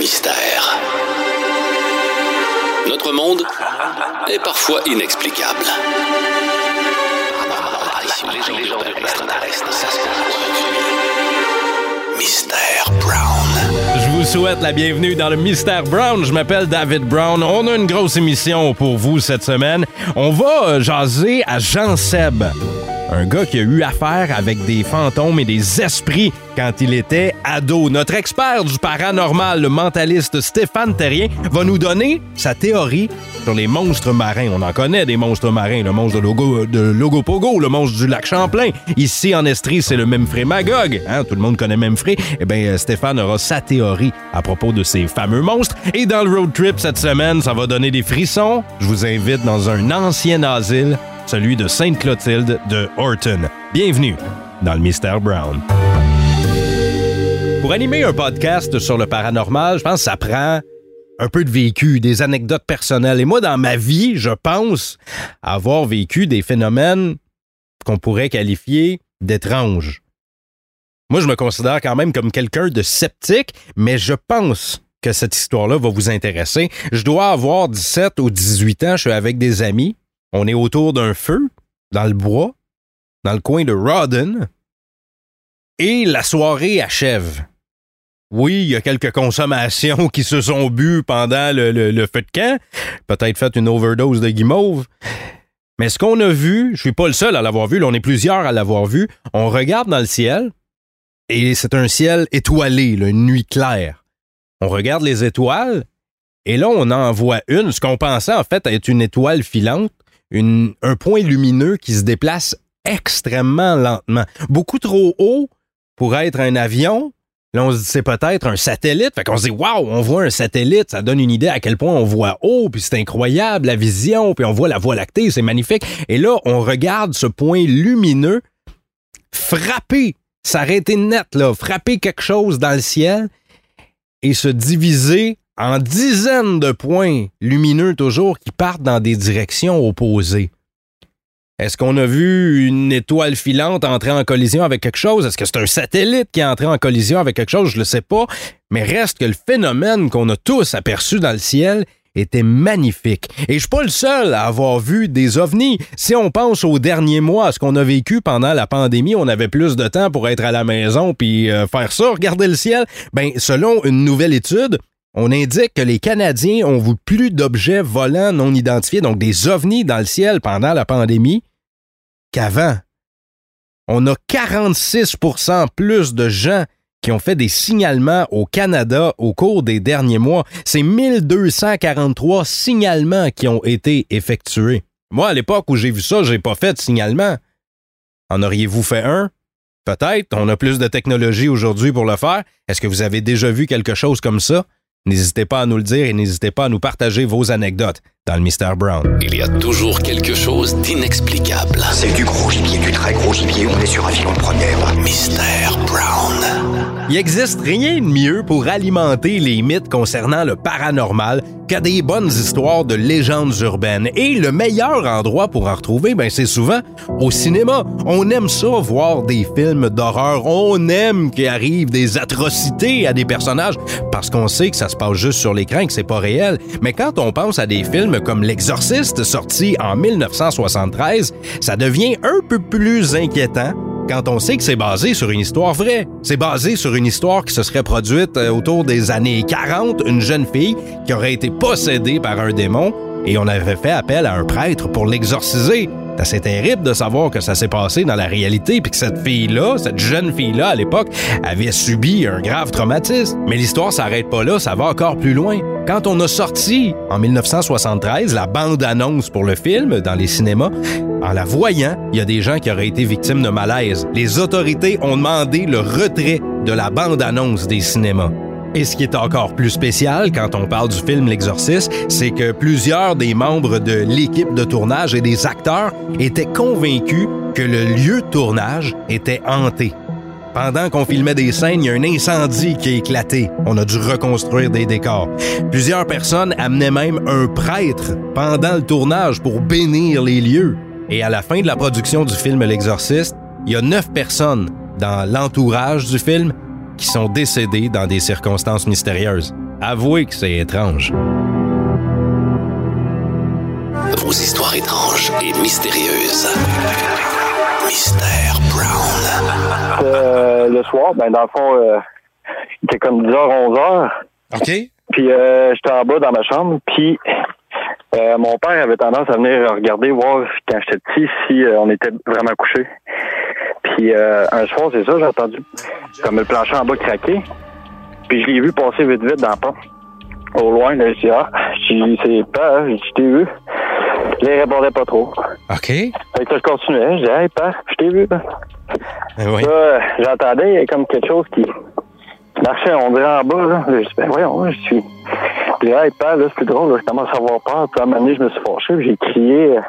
mystère. Notre monde est parfois inexplicable. Mystère Brown. Je vous souhaite la bienvenue dans le Mystère Brown. Je m'appelle David Brown. On a une grosse émission pour vous cette semaine. On va euh, jaser à Jean Seb. Un gars qui a eu affaire avec des fantômes et des esprits quand il était ado. Notre expert du paranormal, le mentaliste Stéphane Terrien, va nous donner sa théorie sur les monstres marins. On en connaît des monstres marins. Le monstre de, Logo, de Logopogo, le monstre du lac Champlain. Ici, en Estrie, c'est le Memphray Magog. Hein? Tout le monde connaît Memphray. Eh bien, Stéphane aura sa théorie à propos de ces fameux monstres. Et dans le road trip cette semaine, ça va donner des frissons. Je vous invite dans un ancien asile celui de Sainte-Clotilde de Horton. Bienvenue dans le Mystère Brown. Pour animer un podcast sur le paranormal, je pense que ça prend un peu de vécu, des anecdotes personnelles. Et moi, dans ma vie, je pense avoir vécu des phénomènes qu'on pourrait qualifier d'étranges. Moi, je me considère quand même comme quelqu'un de sceptique, mais je pense que cette histoire-là va vous intéresser. Je dois avoir 17 ou 18 ans, je suis avec des amis, on est autour d'un feu, dans le bois, dans le coin de Rawdon, et la soirée achève. Oui, il y a quelques consommations qui se sont bues pendant le, le feu de camp, peut-être fait une overdose de guimauve. Mais ce qu'on a vu, je suis pas le seul à l'avoir vu, là, on est plusieurs à l'avoir vu, on regarde dans le ciel, et c'est un ciel étoilé, une nuit claire. On regarde les étoiles, et là, on en voit une, ce qu'on pensait en fait être une étoile filante, un point lumineux qui se déplace extrêmement lentement. Beaucoup trop haut pour être un avion. Là, on se dit c'est peut-être un satellite. Fait qu'on se dit waouh, on voit un satellite, ça donne une idée à quel point on voit haut, puis c'est incroyable la vision, puis on voit la Voie lactée, c'est magnifique. Et là, on regarde ce point lumineux frapper, s'arrêter net là, frapper quelque chose dans le ciel et se diviser en dizaines de points lumineux toujours qui partent dans des directions opposées. Est-ce qu'on a vu une étoile filante entrer en collision avec quelque chose? Est-ce que c'est un satellite qui est entré en collision avec quelque chose? Je ne le sais pas. Mais reste que le phénomène qu'on a tous aperçu dans le ciel était magnifique. Et je suis pas le seul à avoir vu des ovnis. Si on pense aux derniers mois, à ce qu'on a vécu pendant la pandémie, on avait plus de temps pour être à la maison puis euh, faire ça, regarder le ciel. Ben, selon une nouvelle étude, on indique que les Canadiens ont vu plus d'objets volants non identifiés, donc des ovnis dans le ciel pendant la pandémie, qu'avant. On a 46% plus de gens qui ont fait des signalements au Canada au cours des derniers mois. C'est 1243 signalements qui ont été effectués. Moi, à l'époque où j'ai vu ça, j'ai pas fait de signalement. En auriez-vous fait un? Peut-être. On a plus de technologie aujourd'hui pour le faire. Est-ce que vous avez déjà vu quelque chose comme ça? N'hésitez pas à nous le dire et n'hésitez pas à nous partager vos anecdotes dans le Mystère Brown. Il y a toujours quelque chose d'inexplicable. C'est du gros gibier, du très gros gibier. On est sur un filon de première. Mystère Brown. Il existe rien de mieux pour alimenter les mythes concernant le paranormal que des bonnes histoires de légendes urbaines. Et le meilleur endroit pour en retrouver, ben, c'est souvent au cinéma. On aime ça, voir des films d'horreur. On aime qu'il arrive des atrocités à des personnages parce qu'on sait que ça se passe juste sur l'écran, que c'est pas réel. Mais quand on pense à des films comme L'Exorciste, sorti en 1973, ça devient un peu plus inquiétant quand on sait que c'est basé sur une histoire vraie. C'est basé sur une histoire qui se serait produite euh, autour des années 40, une jeune fille qui aurait été possédée par un démon et on avait fait appel à un prêtre pour l'exorciser. C'est terrible de savoir que ça s'est passé dans la réalité puis que cette fille-là, cette jeune fille-là à l'époque, avait subi un grave traumatisme. Mais l'histoire s'arrête pas là, ça va encore plus loin. Quand on a sorti en 1973 la bande-annonce pour le film dans les cinémas, en la voyant, il y a des gens qui auraient été victimes de malaise. Les autorités ont demandé le retrait de la bande-annonce des cinémas. Et ce qui est encore plus spécial quand on parle du film L'Exorciste, c'est que plusieurs des membres de l'équipe de tournage et des acteurs étaient convaincus que le lieu de tournage était hanté. Pendant qu'on filmait des scènes, il y a un incendie qui a éclaté. On a dû reconstruire des décors. Plusieurs personnes amenaient même un prêtre pendant le tournage pour bénir les lieux. Et à la fin de la production du film L'Exorciste, il y a neuf personnes dans l'entourage du film qui sont décédés dans des circonstances mystérieuses. Avouez que c'est étrange. Vos histoires étranges et mystérieuses. Mystère Brown. Euh, le soir, ben dans le fond, euh, il était comme 10h, 11h. OK? Puis euh, j'étais en bas dans ma chambre. Puis euh, mon père avait tendance à venir regarder, voir quand j'étais petit, si euh, on était vraiment couché. Puis euh, un soir, c'est ça, j'ai entendu comme le plancher en bas craquer. Puis je l'ai vu passer vite vite dans le pont. Au loin, là, je dis, ah, j'ai dit, c'est pas, je t'ai vu. Là, il répondait pas trop. OK? Fait que là, je continuais. Je dis, hey, père, je t'ai vu. Ben oui. Là, j'entendais, il y avait comme quelque chose qui marchait, on dirait en bas, là. Là, je dis, ben voyons, je suis. Puis là, hey, père, là, c'est plus drôle, là, je commence à avoir peur. Puis à un moment donné, je me suis fâché, puis j'ai crié, euh,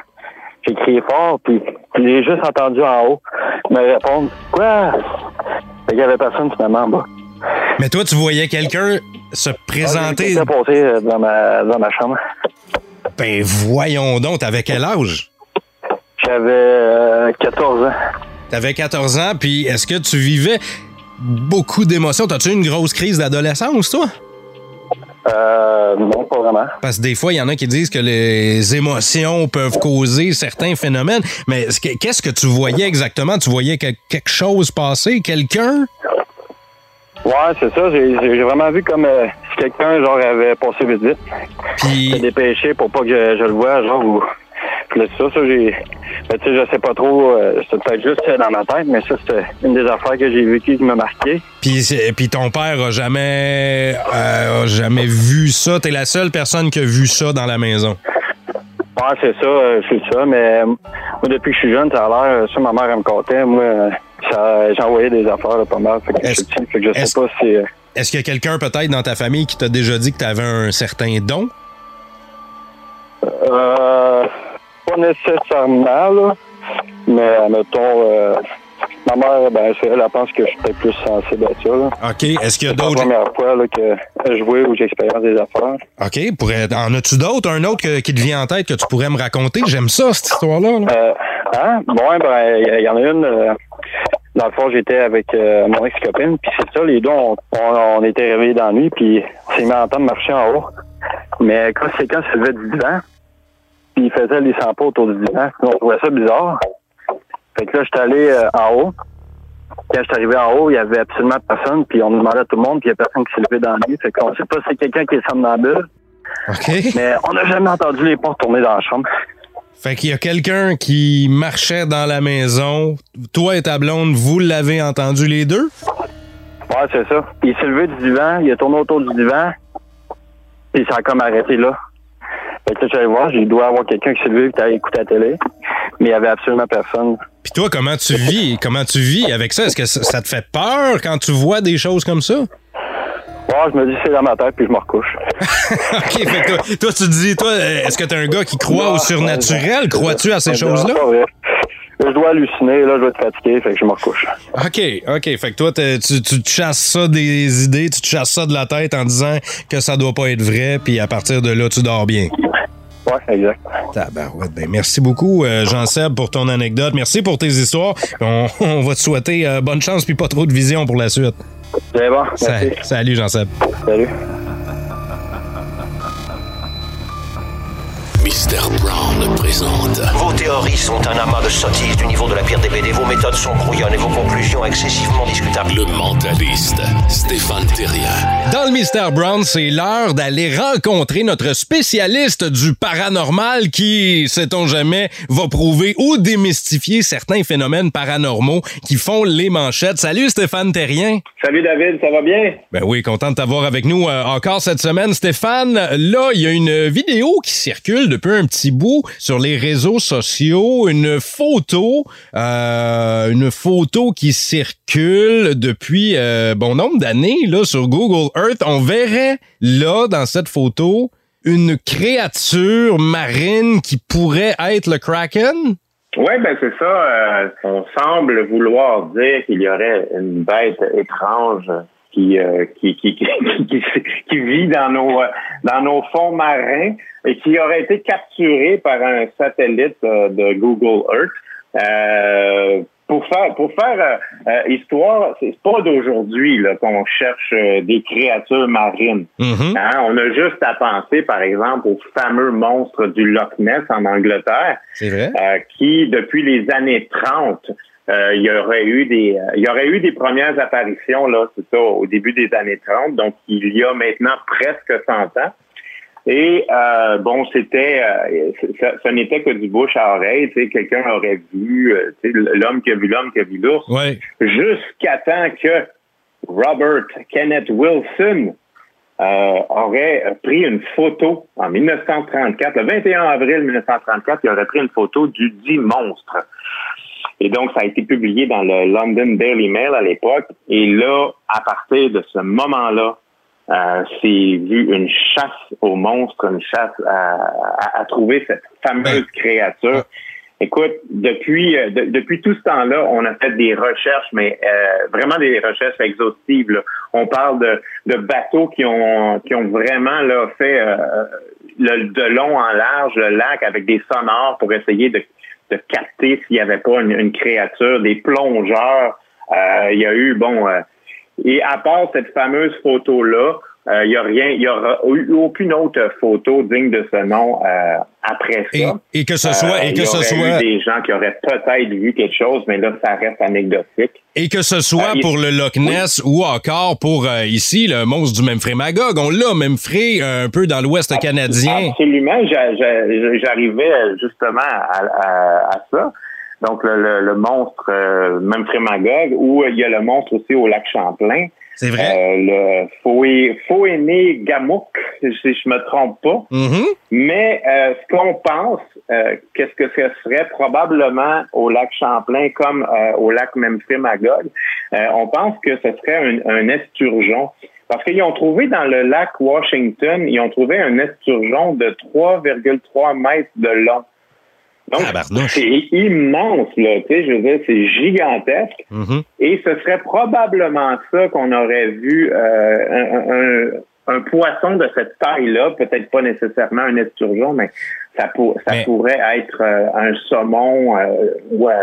j'ai crié fort, puis, puis j'ai juste entendu en haut me répondre, quoi? Fait qu'il y avait personne finalement en bas. Mais toi, tu voyais quelqu'un se présenter. J'étais passé euh, dans ma, dans ma chambre. Ben voyons donc, t'avais quel âge? J'avais euh, 14 ans. T'avais 14 ans, puis est-ce que tu vivais beaucoup d'émotions? T'as-tu eu une grosse crise d'adolescence, toi? Euh, non, pas vraiment. Parce que des fois, il y en a qui disent que les émotions peuvent causer certains phénomènes. Mais est-ce que- qu'est-ce que tu voyais exactement? Tu voyais que- quelque chose passer? Quelqu'un? Ouais, c'est ça. J'ai vraiment vu comme euh, si quelqu'un, genre, avait passé vite vite. Puis dépêché pour pas que je, je le voie, genre, ou... C'est ça, ça, j'ai... Ben, tu sais, je sais pas trop, euh, c'est peut-être juste dans ma tête, mais ça, c'était une des affaires que j'ai vécues qui m'a marqué. Puis, puis ton père a jamais, euh, a jamais vu ça. T'es la seule personne qui a vu ça dans la maison. Ouais, c'est ça, euh, c'est ça, mais euh, moi, depuis que je suis jeune, ça a l'air, ça, ma mère, elle me contait, moi, ça, j'envoyais des affaires, là, pas mal, fait que je Est-ce- suis petit, fait que je est-ce- sais pas si... Est-ce qu'il y a quelqu'un peut-être dans ta famille qui t'a déjà dit que tu avais un certain don? Euh, pas nécessairement, là. Mais, mettons, euh, ma mère, ben, c'est- elle, elle pense que je suis peut-être plus sensible à ça, là. OK. Est-ce qu'il y a C'est pas la d'autres. première fois, là, que je vois ou j'expérience des affaires. OK. Pourrais... En as-tu d'autres? Un autre que- qui te vient en tête que tu pourrais me raconter? J'aime ça, cette histoire-là. là. Euh, hein? Bon, ben, il y, en a une. euh, dans le fond, j'étais avec euh, mon ex-copine, puis c'est ça, les deux, on, on, on était réveillés dans la nuit, puis on s'est mis à entendre marcher en haut. Mais quand c'est quand se levait du divan, il faisait les 100 pas autour du divan, on trouvait ça bizarre. Fait que là, j'étais allé euh, en haut. Quand j'étais arrivé en haut, il y avait absolument personne, puis on demandait à tout le monde, puis il y a personne qui s'est levé dans la nuit. Fait qu'on sait pas si c'est quelqu'un qui est somnambule, OK. mais on n'a jamais entendu les portes tourner dans la chambre. Fait qu'il y a quelqu'un qui marchait dans la maison. Toi et ta blonde, vous l'avez entendu les deux? Ouais, c'est ça. Il s'est levé du divan, il a tourné autour du divan, puis ça a comme arrêté là. Fait que là, j'allais voir, j'ai dois avoir quelqu'un qui s'est levé et écouté la télé, mais il y avait absolument personne. Puis toi, comment tu vis? Comment tu vis avec ça? Est-ce que ça te fait peur quand tu vois des choses comme ça? Ouais, je me dis c'est dans ma tête, puis je me recouche. OK, fait que toi, toi, tu te dis, toi, est-ce que t'es un gars qui croit au surnaturel? Crois-tu à ces choses-là? Je dois halluciner, là, je dois être fatigué, fait que je me recouche. OK, OK. Fait que toi, tu te chasses ça des idées, tu te chasses ça de la tête en disant que ça doit pas être vrai, puis à partir de là, tu dors bien. Exact. Tabarouette. Ben, merci beaucoup, euh, Jean-Seb, pour ton anecdote. Merci pour tes histoires. On, on va te souhaiter euh, bonne chance puis pas trop de vision pour la suite. C'est bon, merci. salut, Jean-Seb. Salut. Mystère Brown présente Vos théories sont un amas de sottises du niveau de la pire des BD. Vos méthodes sont brouillonnes et vos conclusions excessivement discutables. le mentaliste Stéphane Terrien. Dans le Mystère Brown, c'est l'heure d'aller rencontrer notre spécialiste du paranormal qui, sait-on jamais, va prouver ou démystifier certains phénomènes paranormaux qui font les manchettes. Salut Stéphane Terrien. Salut David, ça va bien? Ben oui, content de t'avoir avec nous euh, encore cette semaine, Stéphane. Là, il y a une vidéo qui circule depuis un petit bout sur les réseaux sociaux, une photo, euh, une photo qui circule depuis euh, bon nombre d'années là sur Google Earth. On verrait là dans cette photo une créature marine qui pourrait être le Kraken? Oui, ben c'est ça. euh, on semble vouloir dire qu'il y aurait une bête étrange qui, euh, qui, qui, qui, qui, qui vit dans nos, euh, dans nos fonds marins et qui aurait été capturée par un satellite euh, de Google Earth. Euh, pour faire pour faire euh, histoire, c'est pas d'aujourd'hui là qu'on cherche des créatures marines. Mhm. Hein, On a juste à penser, par exemple, au fameux monstre du Loch Ness en Angleterre, vrai. euh, qui depuis les années 30 euh, il y aurait eu des euh, il y aurait eu des premières apparitions là, c'est ça, au début des années 30, donc il y a maintenant presque 100 ans. Et euh, bon, c'était, euh, ça n'était que du bouche à oreille. Tu sais, quelqu'un aurait vu, euh, tu sais, l'homme qui a vu l'homme qui a vu l'ours, Ouais. jusqu'à temps que Robert Kenneth Wilson euh, aurait pris une photo en 1934, le 21 avril 1934, il aurait pris une photo du dit monstre. Et donc, ça a été publié dans le London Daily Mail à l'époque. Et là, à partir de ce moment-là, euh, c'est vu une chasse aux monstres, une chasse à, à- à trouver cette fameuse créature. Écoute, depuis euh, de- depuis tout ce temps-là, on a fait des recherches, mais euh, vraiment des recherches exhaustives. là. On parle de, de bateaux qui ont qui ont vraiment là fait euh, le, de long en large le lac avec des sonores pour essayer de, de capter s'il n'y avait pas une, une créature, des plongeurs. Euh, il y a eu bon euh, et à part cette fameuse photo-là, euh, il n'y a rien, il y aura eu aucune autre photo digne de ce nom euh, après Et, ça. et que ce soit, Euh, et il que y ce soit, des gens qui auraient peut-être vu quelque chose, mais là, ça reste anecdotique. et que ce soit Euh, il- pour le Loch Ness ou encore pour euh, ici le monstre du Memphray Magog. On l'a Memphray euh, un peu dans l'Ouest canadien. Absolument, j'a- j'a- j'arrivais justement à, à- à ça. Donc, le, le- le monstre euh, Memphray Magog, ou il y a le monstre aussi au lac Champlain. C'est vrai? Euh, le Foéné Gamouk, si je me trompe pas. Mhm. Mais euh, ce qu'on pense, euh, qu'est-ce que ce serait probablement au lac Champlain comme euh, au lac Memphis-Magog, euh, on pense que ce serait un, un esturgeon. Parce qu'ils ont trouvé dans le lac Washington, ils ont trouvé un esturgeon de 3,3 mètres de long. Donc, c'est immense, là, tu sais, je veux dire, c'est gigantesque. Mhm. Et ce serait probablement ça qu'on aurait vu euh, un, un- un poisson de cette taille-là, peut-être pas nécessairement un esturgeon, mais ça, pour- ça Mais- pourrait être euh, un saumon euh, ou euh,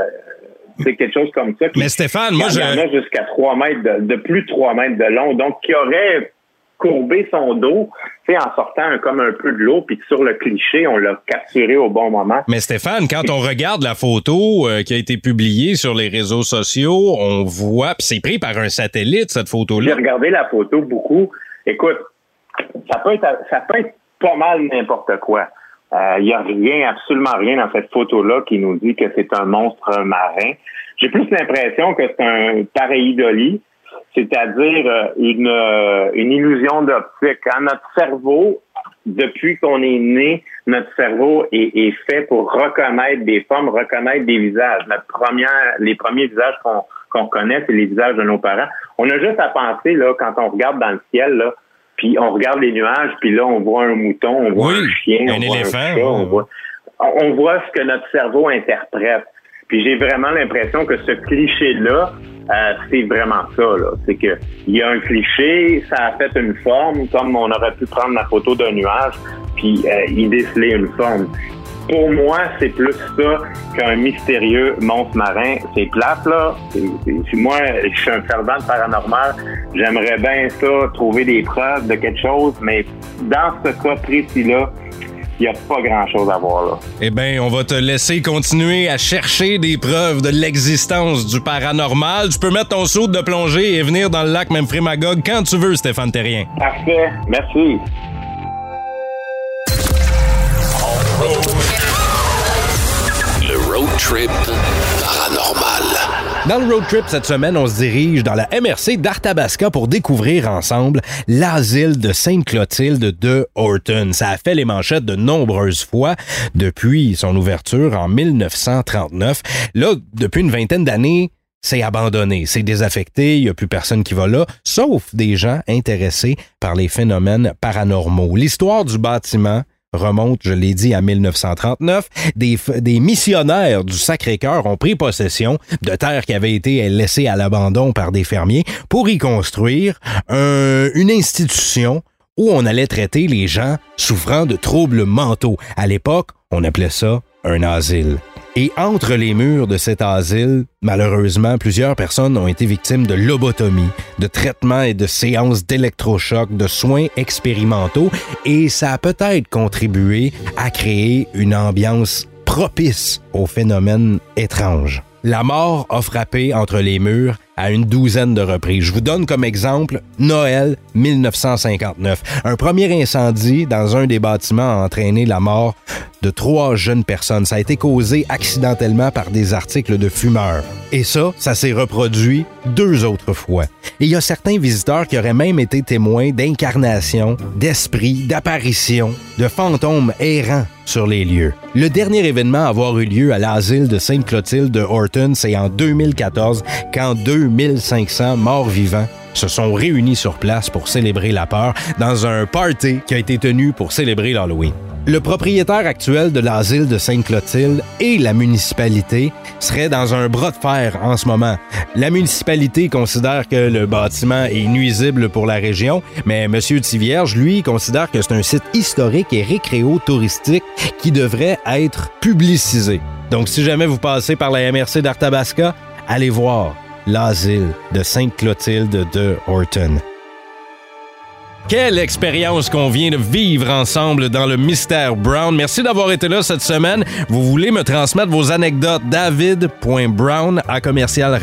c'est quelque chose comme ça. qui- Mais Stéphane, moi, il y en je, a jusqu'à 3 mètres de, de plus de 3 mètres de long, donc qui aurait courbé son dos, tu sais, en sortant un- comme un peu de l'eau, puis sur le cliché, on l'a capturé au bon moment. Mais Stéphane, quand on regarde la photo euh, qui a été publiée sur les réseaux sociaux, on voit, puis c'est pris par un satellite cette J'ai photo-là. regardé la photo beaucoup. Écoute, ça peut être, ça peut être pas mal n'importe quoi. Il n'y a rien, absolument rien dans cette photo-là qui nous dit que c'est un monstre marin. J'ai plus l'impression que c'est un pareidolie, c'est-à-dire euh, une, euh, une illusion d'optique. Quand notre cerveau, depuis qu'on est né, notre cerveau est, est fait pour reconnaître des formes, reconnaître des visages. Notre première, les premiers visages qu'on qu'on connaît, c'est les visages de nos parents. On a juste à penser, là, quand on regarde dans le ciel, là, puis on regarde les nuages, puis là, on voit un mouton, on voit Oui, un chien, un on voit un chat, voit, on voit ce que notre cerveau interprète. Puis j'ai vraiment l'impression que ce cliché-là, euh, c'est vraiment ça. Là. C'est que il y a un cliché, ça a fait une forme, comme on aurait pu prendre la photo d'un nuage, puis euh, y déceler une forme. Pour moi, c'est plus ça qu'un mystérieux monstre marin. C'est plate, là. Moi, je suis un fervent de paranormal. J'aimerais bien ça, trouver des preuves de quelque chose, mais dans ce cas précis-là, il n'y a pas grand-chose à voir, là. Eh bien, on va te laisser continuer à chercher des preuves de l'existence du paranormal. Tu peux mettre ton saut de plongée et venir dans le lac Memphray Magog quand tu veux, Stéphane Terrien. Parfait. Merci. Le road trip. Dans le road trip cette semaine, on se dirige dans la MRC d'Arthabasca pour découvrir ensemble l'asile de Sainte-Clotilde de Horton. Ça a fait les manchettes de nombreuses fois depuis son ouverture en 1939. Là, depuis une vingtaine d'années, c'est abandonné, c'est désaffecté, il n'y a plus personne qui va là, sauf des gens intéressés par les phénomènes paranormaux. L'histoire du bâtiment remonte, je l'ai dit, à 1939. Des, missionnaires du Sacré-Cœur ont pris possession de terres qui avaient été laissées à l'abandon par des fermiers pour y construire un- une institution où on allait traiter les gens souffrant de troubles mentaux. À l'époque, on appelait ça un asile. Et entre les murs de cet asile, malheureusement, plusieurs personnes ont été victimes de lobotomie, de traitements et de séances d'électrochocs, de soins expérimentaux, et ça a peut-être contribué à créer une ambiance propice aux phénomènes étranges. La mort a frappé entre les murs à une douzaine de reprises. Je vous donne comme exemple Noël 1959. Un premier incendie dans un des bâtiments a entraîné la mort de trois jeunes personnes. Ça a été causé accidentellement par des articles de fumeurs. Et ça, ça s'est reproduit deux autres fois. Il y a certains visiteurs qui auraient même été témoins d'incarnations, d'esprits, d'apparitions, de fantômes errants sur les lieux. Le dernier événement à avoir eu lieu à l'asile de Sainte-Clotilde de Horton, c'est en 2014, quand 2500 morts vivants se sont réunis sur place pour célébrer la peur dans un party qui a été tenu pour célébrer l'Halloween. Le propriétaire actuel de l'asile de Sainte-Clotilde et la municipalité seraient dans un bras de fer en ce moment. La municipalité considère que le bâtiment est nuisible pour la région, mais M. Tivierge, lui, considère que c'est un site historique et récréo-touristique qui devrait être publicisé. Donc, si jamais vous passez par la MRC d'Arthabasca, allez voir l'asile de Sainte-Clotilde de Horton. Quelle expérience qu'on vient de vivre ensemble dans le Mystère Brown. Merci d'avoir été là cette semaine. Vous voulez me transmettre vos anecdotes david.brown à commercial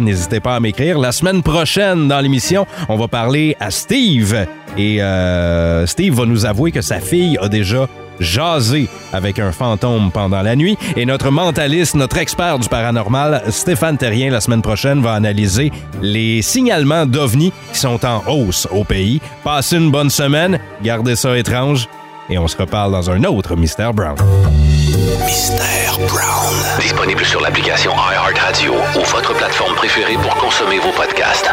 N'hésitez pas à m'écrire. La semaine prochaine, dans l'émission, on va parler à Steve. Et euh, Steve va nous avouer que sa fille a déjà jaser avec un fantôme pendant la nuit. Et notre mentaliste, notre expert du paranormal, Stéphane Terrien, la semaine prochaine, va analyser les signalements d'OVNI qui sont en hausse au pays. Passez une bonne semaine, gardez ça étrange, et on se reparle dans un autre Mystère Brown. Mystère Brown. Disponible sur l'application iHeartRadio ou votre plateforme préférée pour consommer vos podcasts.